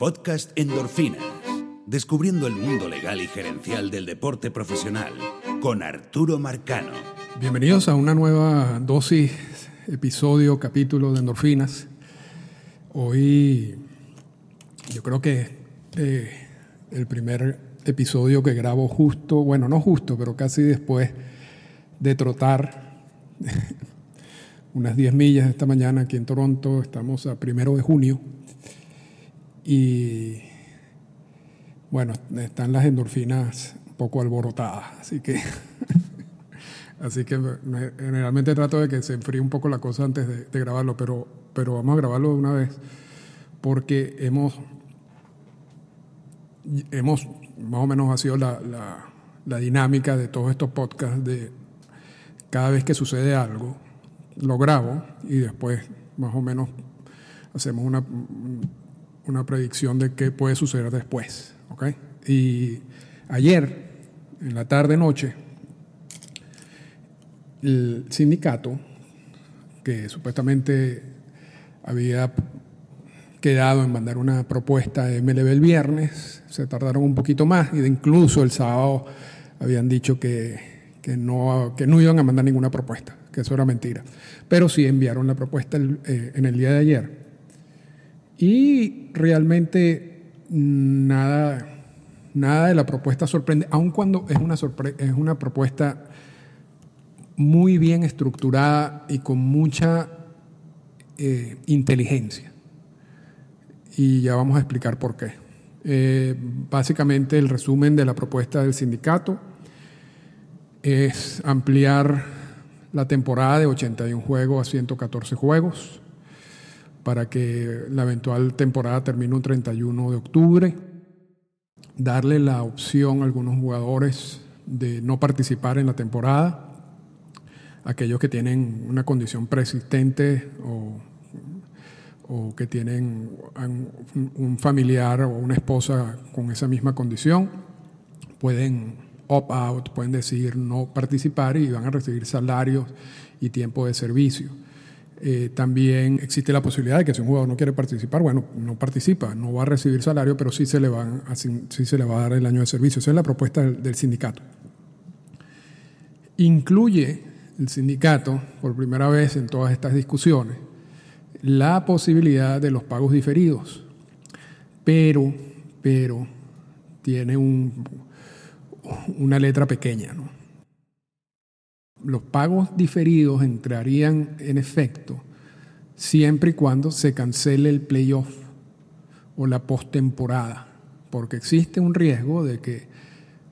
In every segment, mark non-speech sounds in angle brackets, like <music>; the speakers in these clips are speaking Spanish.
podcast Endorfinas, descubriendo el mundo legal y gerencial del deporte profesional, con Arturo Marcano. Bienvenidos a una nueva dosis, episodio, capítulo de Endorfinas. Hoy yo creo que eh, el primer episodio que grabo justo, bueno, no justo, pero casi después de trotar <laughs> unas 10 millas esta mañana aquí en Toronto, estamos a primero de junio y bueno, están las endorfinas un poco alborotadas, así que <laughs> así que generalmente trato de que se enfríe un poco la cosa antes de, grabarlo, pero, pero vamos a grabarlo de una vez porque hemos hemos más o menos ha sido la, la dinámica de todos estos podcasts de cada vez que sucede algo, lo grabo y después más o menos hacemos una, una predicción de qué puede suceder después. Y ayer, en la tarde-noche, el sindicato, que supuestamente había quedado en mandar una propuesta de MLB el viernes, se tardaron un poquito más de incluso el sábado habían dicho que, que, no, que no iban a mandar ninguna propuesta, que eso era mentira. Pero sí enviaron la propuesta eh, en el día de ayer. Y realmente nada, nada de la propuesta sorprende, aun cuando es una, es una propuesta muy bien estructurada y con mucha eh, inteligencia. Y ya vamos a explicar por qué. Eh, básicamente el resumen de la propuesta del sindicato es ampliar la temporada de 81 juegos a 114 juegos para que la eventual temporada termine un 31 de octubre, darle la opción a algunos jugadores de no participar en la temporada, aquellos que tienen una condición persistente o, o que tienen un familiar o una esposa con esa misma condición, pueden opt-out, pueden decir no participar y van a recibir salarios y tiempo de servicio. Eh, también existe la posibilidad de que si un jugador no quiere participar, bueno, no participa, no va a recibir salario, pero sí se le, van sí se le va a dar el año de servicio. Esa es la propuesta del, sindicato. Incluye el sindicato, por primera vez en todas estas discusiones, la posibilidad de los pagos diferidos, pero, pero tiene un, una letra pequeña, ¿no? Los pagos diferidos entrarían en efecto siempre y cuando se cancele el playoff o la postemporada, porque existe un riesgo de que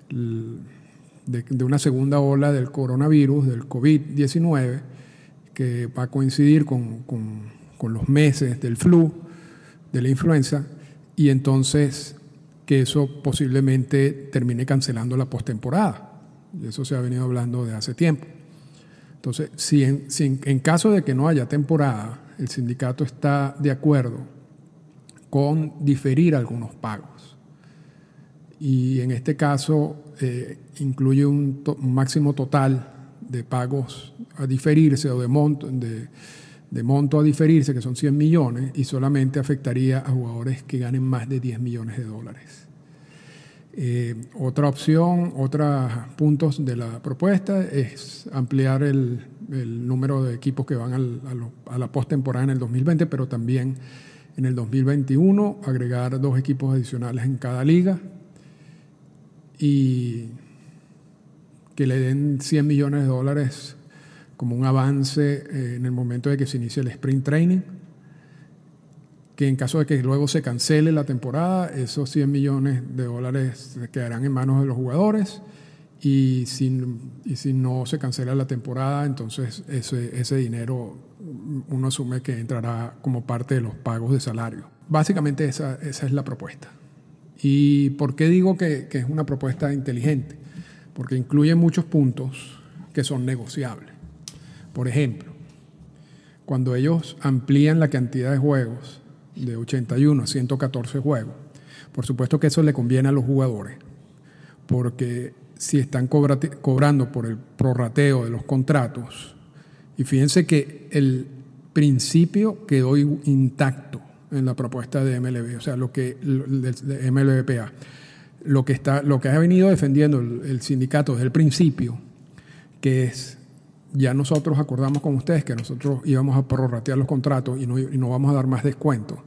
de, una segunda ola del coronavirus, del COVID-19, que va a coincidir con, con los meses del flu, de la influenza, y entonces que eso posiblemente termine cancelando la postemporada. Y eso se ha venido hablando de hace tiempo. Entonces, si en, caso de que no haya temporada, el sindicato está de acuerdo con diferir algunos pagos. Y en este caso eh, incluye un, máximo total de pagos a diferirse o de monto, de, monto a diferirse, que son 100 millones, y solamente afectaría a jugadores que ganen más de 10 millones de dólares. Eh, otra opción, otros puntos de la propuesta es ampliar el, número de equipos que van a, la postemporada en el 2020, pero también en el 2021 agregar dos equipos adicionales en cada liga y que le den 100 millones de dólares como un avance eh, en el momento de que se inicie el sprint training que en caso de que luego se cancele la temporada, esos 100 millones de dólares quedarán en manos de los jugadores y si, y si no se cancela la temporada, entonces ese, ese dinero uno asume que entrará como parte de los pagos de salario. Básicamente esa, esa es la propuesta. ¿Y por qué digo que, que es una propuesta inteligente? Porque incluye muchos puntos que son negociables. Por ejemplo, cuando ellos amplían la cantidad de juegos de 81 a 114 juegos. Por supuesto que eso le conviene a los jugadores, porque si están cobrando por el prorrateo de los contratos, y fíjense que el principio quedó intacto en la propuesta de MLB, o sea, lo que de MLBPA. Lo que está, lo que ha venido defendiendo el, sindicato desde el principio, que es ya nosotros acordamos con ustedes que nosotros íbamos a prorratear los contratos y no, y no vamos a dar más descuento.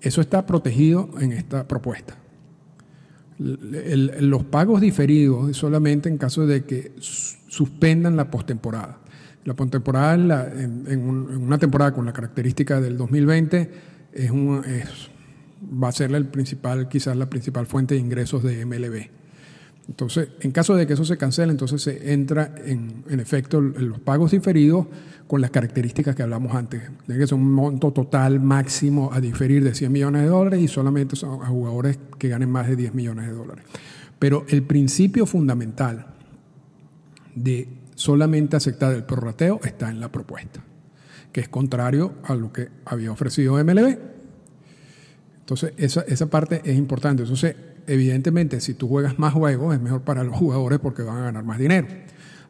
Eso está protegido en esta propuesta. los pagos diferidos solamente en caso de que suspendan la postemporada. La postemporada en, en, una temporada con la característica del 2020 es, un, va a ser el principal, quizás la principal fuente de ingresos de MLB. Entonces, en caso de que eso se cancele, entonces se entra en, efecto en los pagos diferidos con las características que hablamos antes. Tiene que ser un monto total máximo a diferir de 100 millones de dólares y solamente son a jugadores que ganen más de 10 millones de dólares. Pero el principio fundamental de solamente aceptar el prorrateo está en la propuesta, que es contrario a lo que había ofrecido MLB. Entonces, esa, esa parte es importante. Entonces, evidentemente, si tú juegas más juegos, es mejor para los jugadores porque van a ganar más dinero.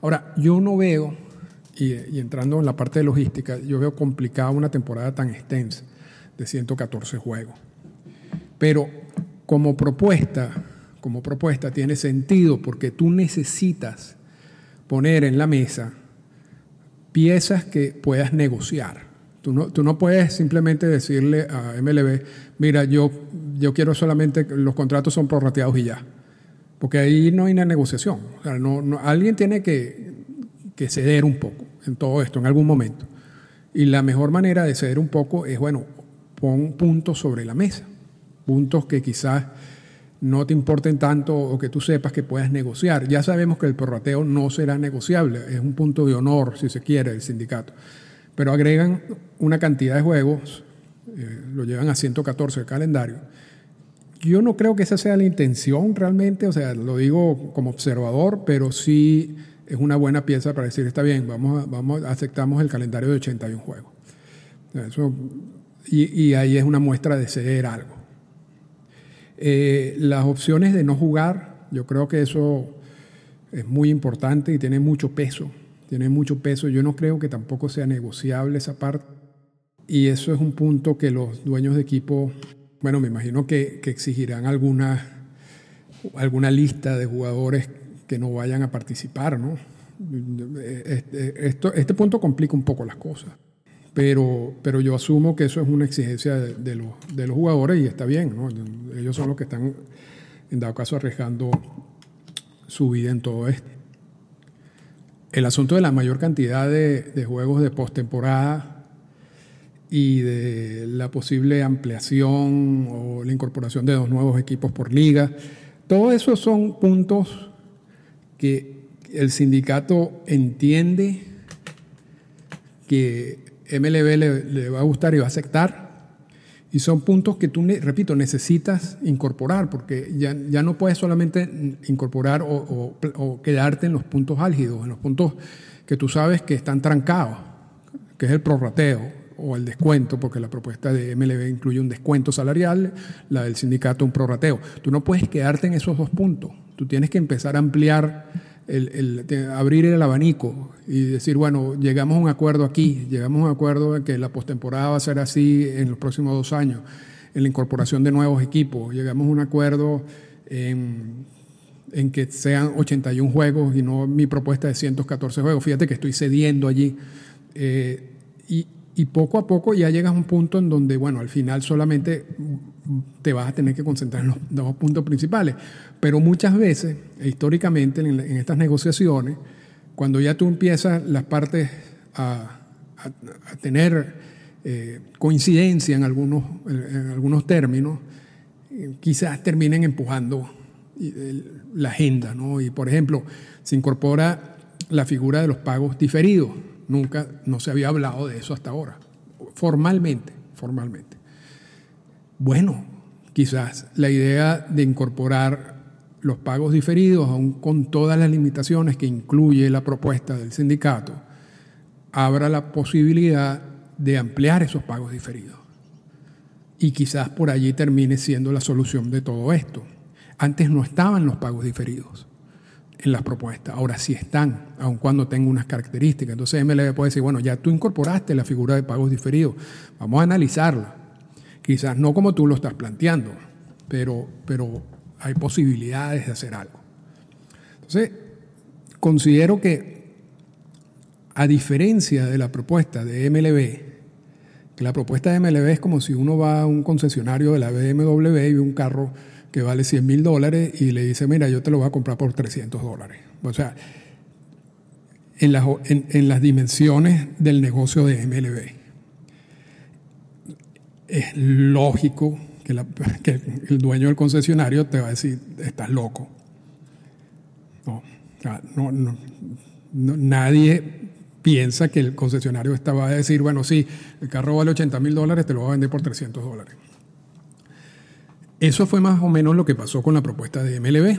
Ahora, yo no veo, y, entrando en la parte de logística, yo veo complicada una temporada tan extensa de 114 juegos. Pero como propuesta, como propuesta tiene sentido porque tú necesitas poner en la mesa piezas que puedas negociar. Tú no, tú no puedes simplemente decirle a MLB, mira, yo, yo quiero solamente, los contratos son prorrateados y ya. Porque ahí no hay una negociación. O sea, no, alguien tiene que, que ceder un poco en todo esto, en algún momento. Y la mejor manera de ceder un poco es, bueno, pon puntos sobre la mesa. Puntos que quizás no te importen tanto o que tú sepas que puedas negociar. Ya sabemos que el prorrateo no será negociable, es un punto de honor, si se quiere, del sindicato. Pero agregan una cantidad de juegos, eh, lo llevan a 114 el calendario. Yo no creo que esa sea la intención realmente, o sea, lo digo como observador, pero sí es una buena pieza para decir, está bien, vamos, vamos aceptamos el calendario de 81 juegos. Y ahí es una muestra de ceder algo. Eh, las opciones de no jugar, yo creo que eso es muy importante y tiene mucho peso. Tiene mucho peso. Yo no creo que tampoco sea negociable esa parte. Y eso es un punto que los dueños de equipo, bueno, me imagino que, exigirán alguna, alguna lista de jugadores que no vayan a participar, ¿no? Este, este punto complica un poco las cosas pero, pero yo asumo que eso es una exigencia de, los, de los jugadores y está bien, ¿no? Ellos son los que están, en dado caso, arriesgando su vida en todo esto. El asunto de la mayor cantidad de, juegos de postemporada y de la posible ampliación o la incorporación de dos nuevos equipos por liga, todo eso son puntos que el sindicato entiende que MLB le, va a gustar y va a aceptar. Y son puntos que tú, repito, necesitas incorporar, porque ya, ya no puedes solamente incorporar o, quedarte en los puntos álgidos, en los puntos que tú sabes que están trancados, que es el prorrateo o el descuento, porque la propuesta de MLB incluye un descuento salarial, la del sindicato un prorrateo. Tú no puedes quedarte en esos dos puntos, tú tienes que empezar a ampliar el, abrir el abanico y decir, bueno, llegamos a un acuerdo aquí, llegamos a un acuerdo en que la postemporada va a ser así en los próximos dos años, en la incorporación de nuevos equipos, llegamos a un acuerdo en, que sean 81 juegos y no mi propuesta de 114 juegos. Fíjate que estoy cediendo allí. Eh, y, y poco a poco ya llegas a un punto en donde, bueno, al final solamente te vas a tener que concentrar en los dos puntos principales. Pero muchas veces, e históricamente, en, estas negociaciones, cuando ya tú empiezas las partes a, tener eh, coincidencia en algunos, en algunos términos, eh, quizás terminen empujando la agenda. ¿no? Y, por ejemplo, se incorpora la figura de los pagos diferidos Nunca, no se había hablado de eso hasta ahora, formalmente, formalmente. Bueno, quizás la idea de incorporar los pagos diferidos, aún con todas las limitaciones que incluye la propuesta del sindicato, abra la posibilidad de ampliar esos pagos diferidos. Y quizás por allí termine siendo la solución de todo esto. Antes no estaban los pagos diferidos en las propuestas. Ahora sí están, aun cuando tengo unas características. Entonces MLB puede decir, bueno, ya tú incorporaste la figura de pagos diferidos, vamos a analizarla. Quizás no como tú lo estás planteando, pero, pero hay posibilidades de hacer algo. Entonces, considero que, a diferencia de la propuesta de MLB, que la propuesta de MLB es como si uno va a un concesionario de la BMW y ve un carro que vale 100 mil dólares y le dice, mira, yo te lo voy a comprar por 300 dólares. O sea, en las, en las dimensiones del negocio de MLB es lógico <laughs> que, el dueño del concesionario te va a decir, estás loco. No, nadie piensa que el concesionario va a decir, bueno, sí, el carro vale 80 mil dólares, te lo va a vender por 300 dólares. Eso fue más o menos lo que pasó con la propuesta de MLB.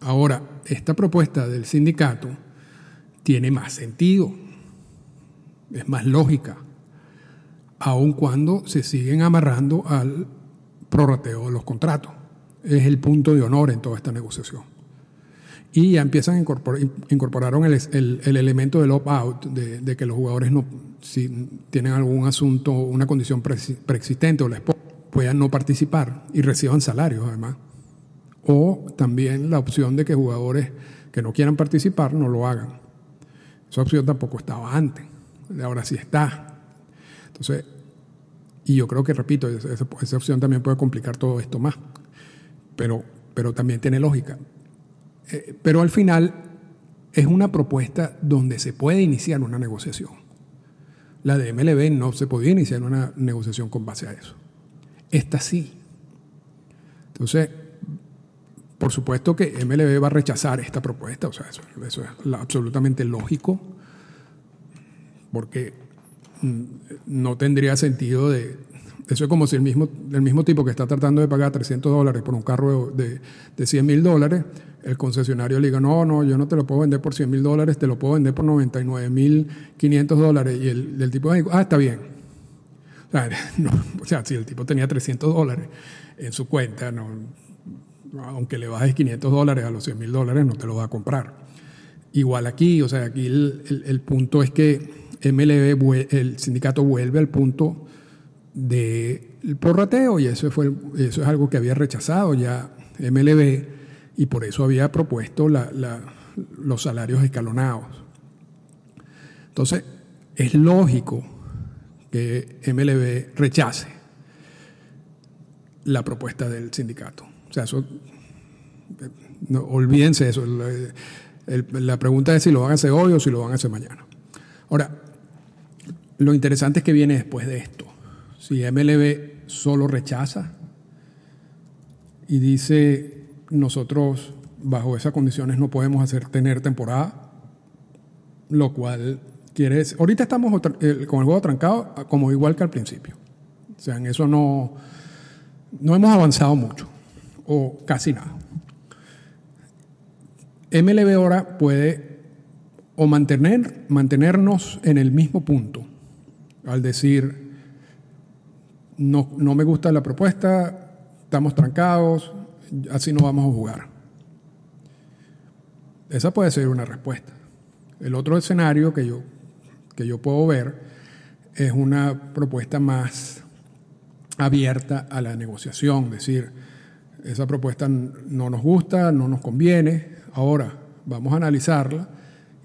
Ahora, esta propuesta del sindicato tiene más sentido, es más lógica aun cuando se siguen amarrando al prorrateo de los contratos. Es el punto de honor en toda esta negociación. Y ya empiezan a incorporar incorporaron el, elemento del opt-out, de, que los jugadores no, si tienen algún asunto, una condición preexistente o les puedan no participar y reciban salarios además. O también la opción de que jugadores que no quieran participar no lo hagan. Esa opción tampoco estaba antes, ahora sí está. Entonces, y yo creo que, repito, esa, opción también puede complicar todo esto más, pero, pero también tiene lógica. Eh, pero al final es una propuesta donde se puede iniciar una negociación. La de MLB no se podía iniciar una negociación con base a eso. Esta sí. Entonces, por supuesto que MLB va a rechazar esta propuesta, o sea, eso, eso es absolutamente lógico, porque Mm, no tendría sentido de... Eso es como si el mismo, el mismo tipo que está tratando de pagar 300 dólares por un carro de, de 100 mil dólares, el concesionario le diga, no, no, yo no te lo puedo vender por 100 mil dólares, te lo puedo vender por 99 mil 500 dólares. Y el, tipo dice, ah, está bien. <laughs> O sea, si el tipo tenía 300 dólares en su cuenta, no, aunque le bajes 500 dólares a los 100 mil dólares, no te lo va a comprar. Igual aquí, o sea, aquí el, el punto es que MLB, el sindicato vuelve al punto del porrateo y eso, fue, eso es algo que había rechazado ya MLB y por eso había propuesto los salarios escalonados. Entonces, es lógico que MLB rechace la propuesta del sindicato. O sea, eso, no, olvídense eso. La, la pregunta es si lo van a hacer hoy o si lo van a hacer mañana. Ahora, lo interesante es que viene después de esto. Si MLB solo rechaza y dice nosotros bajo esas condiciones no podemos hacer tener temporada, lo cual quiere decir, ahorita estamos con el juego trancado como igual que al principio. O sea, en eso no, no hemos avanzado mucho o casi nada. MLB ahora puede o mantener, mantenernos en el mismo punto al decir, no, no me gusta la propuesta, estamos trancados, así no vamos a jugar. Esa puede ser una respuesta. El otro escenario que yo, que yo puedo ver es una propuesta más abierta a la negociación, es decir, esa propuesta no nos gusta, no nos conviene, ahora vamos a analizarla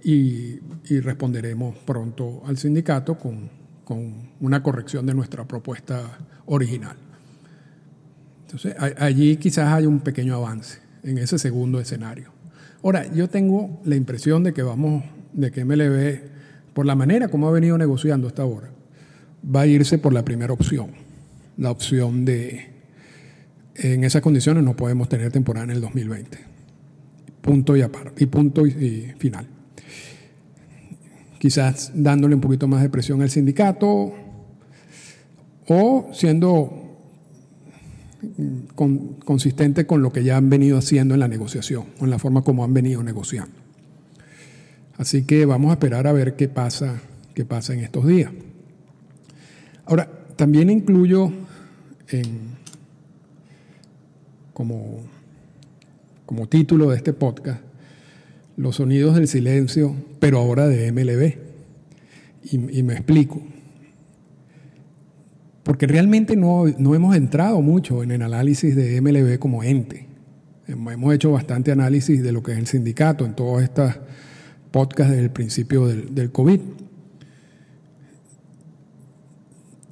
y, responderemos pronto al sindicato con, con una corrección de nuestra propuesta original. Entonces, allí quizás hay un pequeño avance en ese segundo escenario. Ahora, yo tengo la impresión de que vamos, de que MLB, por la manera como ha venido negociando hasta ahora, va a irse por la primera opción, la opción de, en esas condiciones no podemos tener temporada en el 2020. Punto y aparte, y punto y final quizás dándole un poquito más de presión al sindicato o siendo consistente con lo que ya han venido haciendo en la negociación, en la forma como han venido negociando. Así que vamos a esperar a ver qué pasa, qué pasa en estos días. Ahora, también incluyo como, como título de este podcast los sonidos del silencio, pero ahora de MLB. Y, me explico. porque realmente no, no hemos entrado mucho en el análisis de MLB como ente. Hemos hecho bastante análisis de lo que es el sindicato en todas estas podcasts desde el principio del, COVID.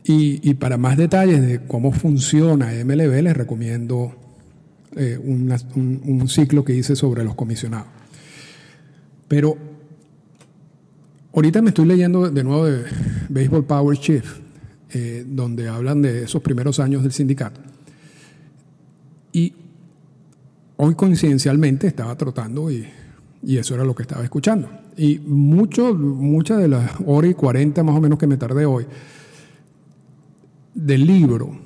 Y, para más detalles de cómo funciona MLB, les recomiendo eh, un, ciclo que hice sobre los comisionados. Pero ahorita me estoy leyendo de nuevo de Baseball Power Chief, eh, donde hablan de esos primeros años del sindicato. Y hoy coincidencialmente estaba trotando y, y eso era lo que estaba escuchando. Y mucho, muchas de las horas y cuarenta más o menos que me tardé hoy del libro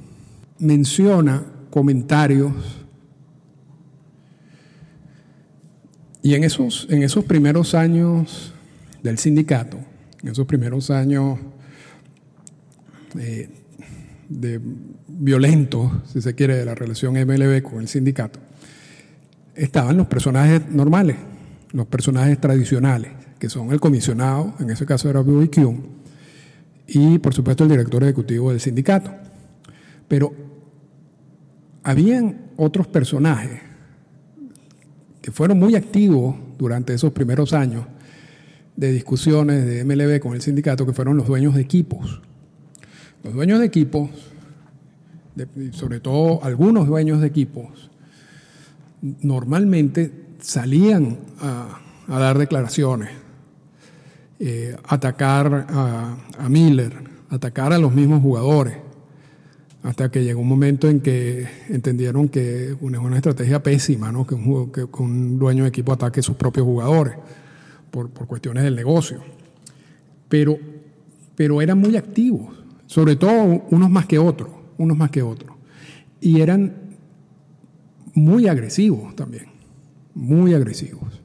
menciona comentarios y en esos, en esos primeros años del sindicato, en esos primeros años eh, de violentos, si se quiere, de la relación MLB con el sindicato, estaban los personajes normales, los personajes tradicionales, que son el comisionado, en ese caso era Bobby Kuhn, y por supuesto el director ejecutivo del sindicato. Pero habían otros personajes que fueron muy activos durante esos primeros años de discusiones de MLB con el sindicato, que fueron los dueños de equipos. Los dueños de equipos, sobre todo algunos dueños de equipos, normalmente salían a, dar declaraciones, eh, atacar a, Miller, atacar a los mismos jugadores, hasta que llegó un momento en que entendieron que es una estrategia pésima, ¿no? que, un, que un dueño de equipo ataque a sus propios jugadores por, por cuestiones del negocio. Pero, pero eran muy activos sobre todo unos más que otros, unos más que otros. Y eran muy agresivos también, muy agresivos.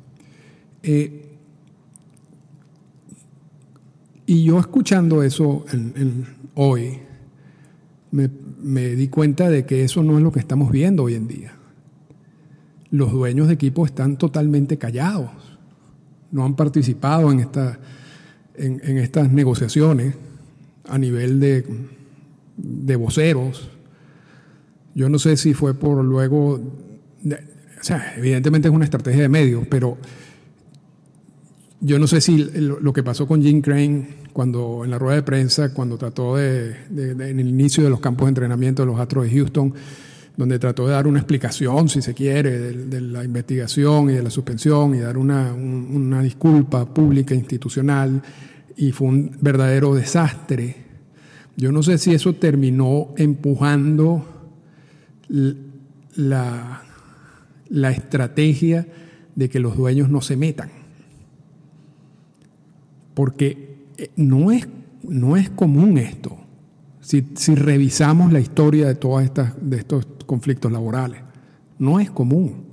Eh, y yo escuchando eso hoy, me, me, di cuenta de que eso no es lo que estamos viendo hoy en día. Los dueños de equipo están totalmente callados, no han participado en, esta, en, en estas negociaciones a nivel de, de voceros. Yo no sé si fue por luego, o sea, evidentemente es una estrategia de medios, pero yo no sé si lo que pasó con Jim Crane cuando en la rueda de prensa, cuando trató de, en el inicio de los campos de entrenamiento de los Astros de Houston, donde trató de dar una explicación, si se quiere, de, la investigación y de la suspensión y dar una, una disculpa pública institucional y fue un verdadero desastre. Yo no sé si eso terminó empujando la, la estrategia de que los dueños no se metan. Porque eh, no es, no es común esto. Si, si, revisamos la historia de todas estas de estos conflictos laborales, no es común.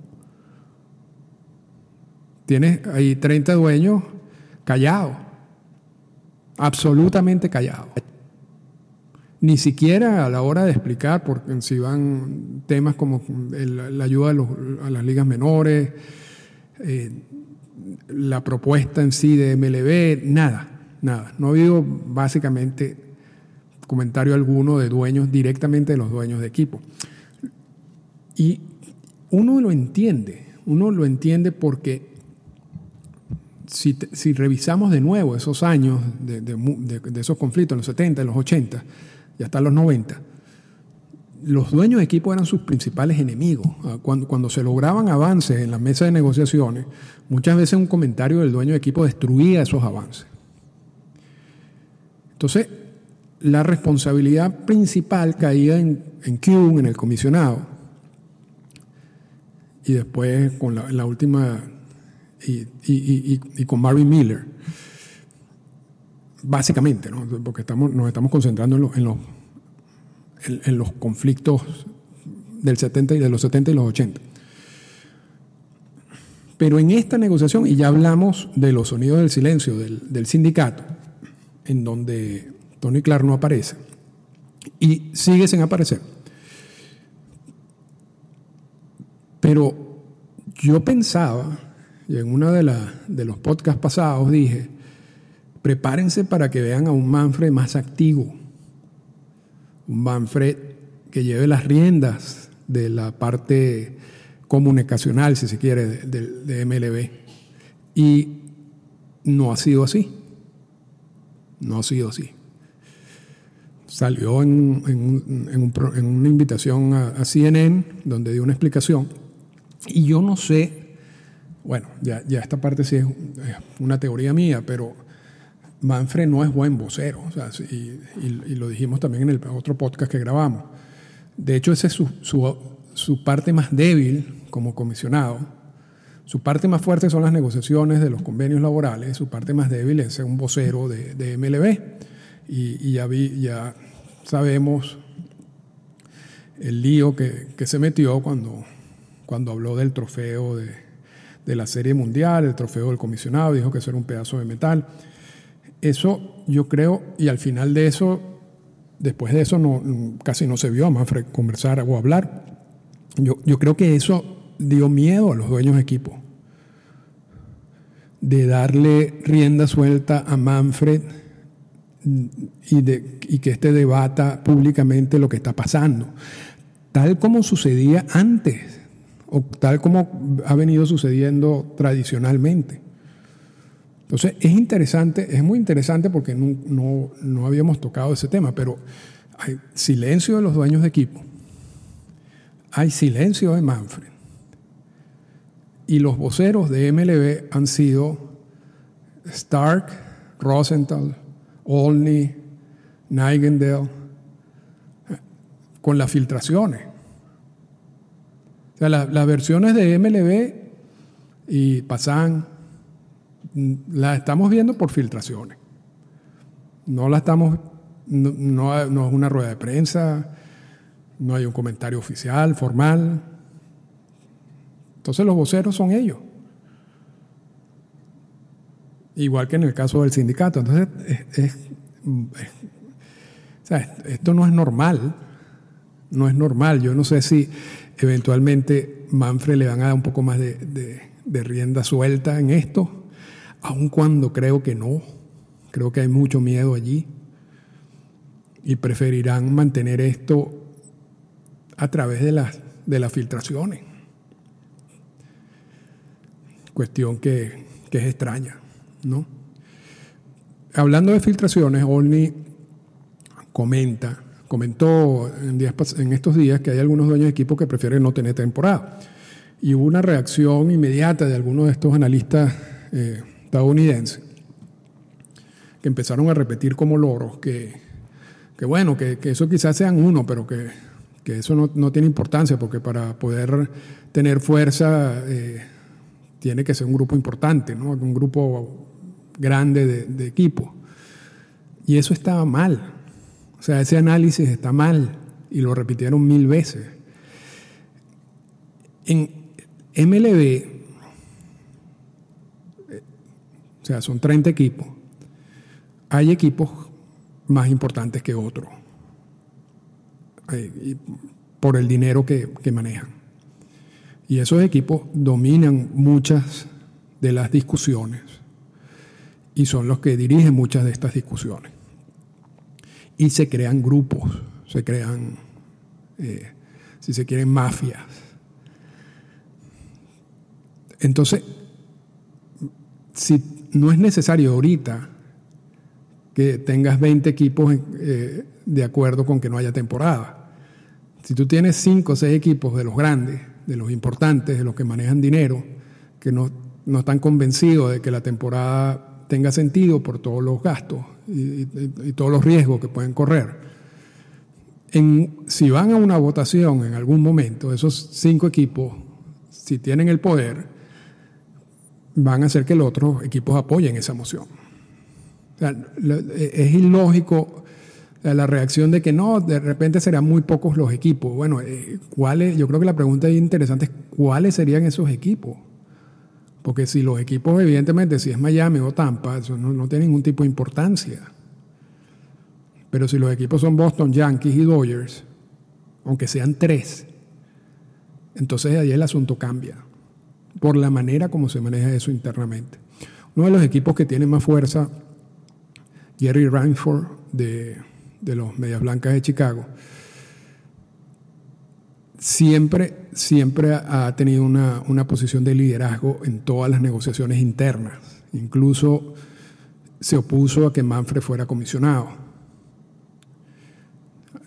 Tienes ahí 30 dueños callados absolutamente callado. Ni siquiera a la hora de explicar, porque si van temas como la ayuda a, las ligas menores, eh, la propuesta en sí de MLB, nada, nada. No ha habido básicamente comentario alguno de dueños, directamente de los dueños de equipo. Y uno lo entiende, uno lo entiende porque si, revisamos de nuevo esos años de, esos conflictos, en los 70, en los 80 y hasta los 90, los dueños de equipo eran sus principales enemigos. Ah, cuando, cuando, se lograban avances en la mesa de negociaciones, muchas veces un comentario del dueño de equipo destruía esos avances. Entonces, la responsabilidad principal caía en, en en el comisionado, y después con la última y, con Marvin Miller. Básicamente, ¿no? porque estamos, nos estamos concentrando en, en, los, en, los conflictos del 70 y de los 70 y los 80. Pero en esta negociación, y ya hablamos de los sonidos del silencio del, del sindicato, en donde Tony Clark no aparece, y sigue sin aparecer. Pero yo pensaba y en uno de, de los podcasts pasados dije, prepárense para que vean a un Manfred más activo, un Manfred que lleve las riendas de la parte comunicacional, si se quiere, de, MLB. Y no ha sido así. No ha sido así. Salió en, una invitación a, CNN donde dio una explicación. Y yo no sé, bueno, ya, esta parte sí es una teoría mía, pero Manfred no es buen vocero. y, lo dijimos también en el otro podcast que grabamos. De hecho, esa es su, parte más débil como comisionado. Su parte más fuerte son las negociaciones de los convenios laborales, su parte más débil es ser un vocero de, MLB. Y, ya, sabemos el lío que, se metió cuando, habló del trofeo de, de, la Serie Mundial, el trofeo del comisionado, dijo que eso era un pedazo de metal. Eso yo creo, y al final de eso, después de eso no, casi no se vio a Manfred conversar o hablar. Yo, yo creo que eso dio miedo a los dueños de equipo de darle rienda suelta a Manfred y, de, y que éste debata públicamente lo que está pasando, tal como sucedía antes, o tal como ha venido sucediendo tradicionalmente. Entonces, es interesante, es muy interesante porque no, no habíamos tocado ese tema, pero hay silencio de los dueños de equipo, hay silencio de Manfred, y los voceros de MLB han sido Stark, Rosenthal, Olney, Nightingale, con las filtraciones. O sea, las versiones de MLB y Pasan las estamos viendo por filtraciones. No la estamos, no, no, es una rueda de prensa, no hay un comentario oficial, formal. Entonces los voceros son ellos. Igual que en el caso del sindicato. Entonces, esto no es normal. No es normal. Yo no sé si eventualmente Manfred le van a dar un poco más de, de rienda suelta en esto, aun cuando creo que no. Creo que hay mucho miedo allí. Y preferirán mantener esto a través de las, filtraciones. Cuestión que, es extraña. ¿no? Hablando de filtraciones, Olney comenta, comentó en, estos días que hay algunos dueños de equipo que prefieren no tener temporada. Y hubo una reacción inmediata de algunos de estos analistas eh, estadounidenses que empezaron a repetir como loros que, bueno, que, eso quizás sean uno, pero que, eso no, tiene importancia porque para poder tener fuerza eh, tiene que ser un grupo importante, ¿no? un grupo grande de, equipo. Y eso estaba mal. O sea, ese análisis está mal y lo repitieron mil veces. En MLB, o sea, son 30 equipos, hay equipos más importantes que otros eh, por el dinero que, que manejan. Y esos equipos dominan muchas de las discusiones y son los que dirigen muchas de estas discusiones. Y se crean grupos, se crean, eh, si se quieren, mafias. Entonces, si no es necesario ahorita que tengas 20 equipos eh, de acuerdo con que no haya temporada. Si tú tienes 5 o 6 equipos de los grandes, de los importantes, de los que manejan dinero, que no, no están convencidos de que la temporada tenga sentido por todos los gastos y, todos los riesgos que pueden correr. En, si van a una votación en algún momento, esos cinco equipos, si tienen el poder, van a hacer que los otros equipos apoyen esa moción. es ilógico la reacción de que no, de repente serán muy pocos los equipos. Bueno, eh, ¿cuáles? Yo creo que la pregunta interesante es cuáles serían esos equipos. Porque si los equipos, evidentemente, si es Miami o Tampa, eso no, tiene ningún tipo de importancia. Pero si los equipos son Boston, Yankees y Dodgers, aunque sean tres, entonces ahí el asunto cambia. Por la manera como se maneja eso internamente. Uno de los equipos que tiene más fuerza, Jerry Ranford de, de los Medias Blancas de Chicago, siempre, siempre ha tenido una, una posición de liderazgo en todas las negociaciones internas. Incluso se opuso a que Manfred fuera comisionado.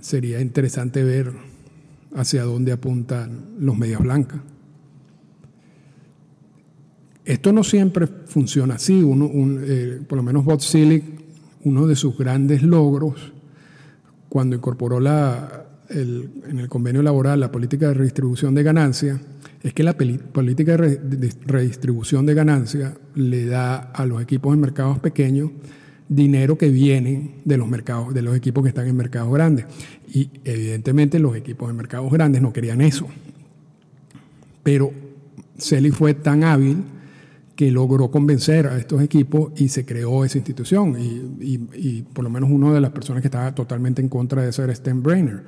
Sería interesante ver hacia dónde apuntan los medias blancas. Esto no siempre funciona así. Uno, eh, por lo menos Bob Silic, uno de sus grandes logros, cuando incorporó la, en el convenio laboral la política de redistribución de ganancias, es que la política de redistribución de ganancias le da a los equipos en mercados pequeños dinero que viene de los mercados, de los equipos que están en mercados grandes. Y evidentemente los equipos en mercados grandes no querían eso. Pero Celi fue tan hábil que logró convencer a estos equipos y se creó esa institución. Y, por lo menos una de las personas que estaba totalmente en contra de eso era Brainer.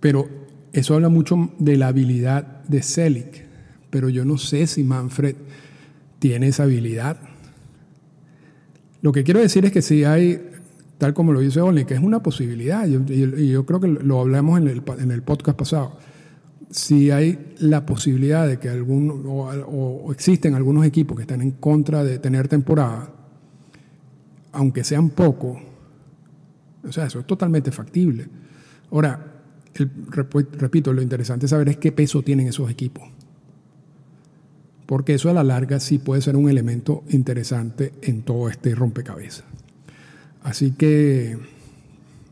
Pero eso habla mucho de la habilidad de Selig. Pero yo no sé si Manfred tiene esa habilidad. Lo que quiero decir es que si hay, tal como lo dice Oli, que es una posibilidad, y yo, creo que lo hablamos en el, en el podcast pasado si hay la posibilidad de que algún, o, existen algunos equipos que están en contra de tener temporada, aunque sean pocos, o sea, eso es totalmente factible. Ahora, repito, lo interesante es saber es qué peso tienen esos equipos. Porque eso a la larga sí puede ser un elemento interesante en todo este rompecabezas. Así que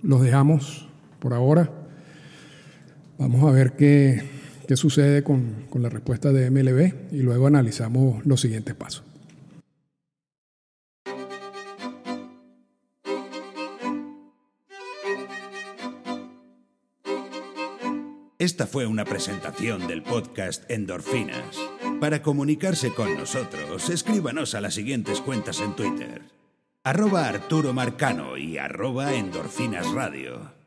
los dejamos por ahora. Vamos a ver qué, qué sucede con, con la respuesta de MLB y luego analizamos los siguientes pasos. Esta fue una presentación del podcast Endorfinas. Para comunicarse con nosotros, escríbanos a las siguientes cuentas en Twitter. Arroba Arturo Marcano y arroba Endorfinas Radio.